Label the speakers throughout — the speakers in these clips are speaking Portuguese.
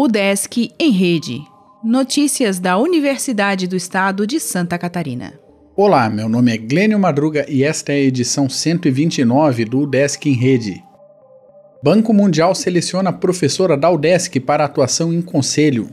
Speaker 1: O Desk em Rede. Notícias da Universidade do Estado de Santa Catarina.
Speaker 2: Olá, meu nome é Glênio Madruga e esta é a edição 129 do Desk em Rede. Banco Mundial seleciona professora da UDESC para atuação em conselho.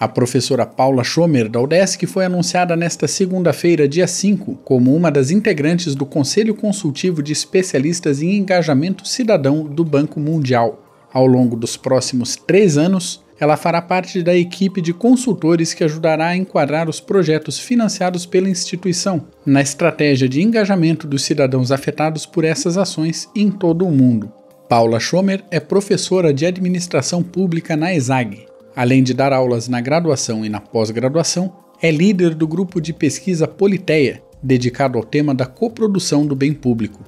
Speaker 2: A professora Paula Schomer, da UDESC, foi anunciada nesta segunda-feira, dia 5, como uma das integrantes do Conselho Consultivo de Especialistas em Engajamento Cidadão do Banco Mundial. Ao longo dos próximos três anos, ela fará parte da equipe de consultores que ajudará a enquadrar os projetos financiados pela instituição na estratégia de engajamento dos cidadãos afetados por essas ações em todo o mundo. Paula Schomer é professora de administração pública na ESAG. Além de dar aulas na graduação e na pós-graduação, é líder do grupo de pesquisa Politeia, dedicado ao tema da coprodução do bem público.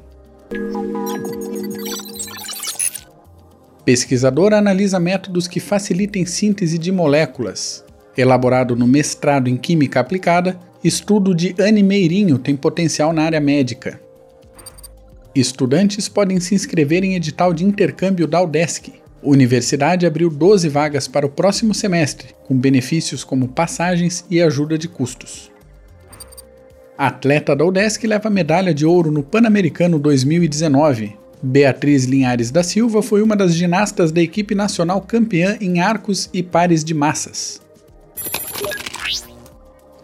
Speaker 2: Pesquisadora analisa métodos que facilitem síntese de moléculas. Elaborado no mestrado em Química Aplicada, estudo de Anne Meirinho tem potencial na área médica. Estudantes podem se inscrever em edital de intercâmbio da UDESC. Universidade abriu 12 vagas para o próximo semestre, com benefícios como passagens e ajuda de custos. A atleta da UDESC leva medalha de ouro no Pan-Americano 2019, Beatriz Linhares da Silva foi uma das ginastas da equipe nacional campeã em arcos e pares de massas.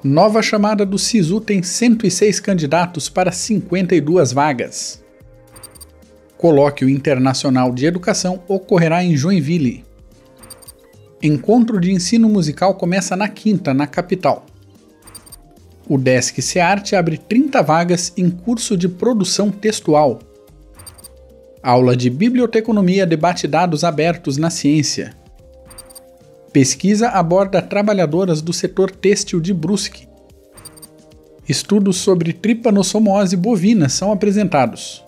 Speaker 2: Nova chamada do SISU tem 106 candidatos para 52 vagas. Colóquio Internacional de Educação ocorrerá em Joinville. Encontro de ensino musical começa na quinta, na capital. O Desk Searte abre 30 vagas em curso de produção textual. Aula de Biblioteconomia debate dados abertos na ciência. Pesquisa aborda trabalhadoras do setor têxtil de Brusque. Estudos sobre tripanossomose bovina são apresentados.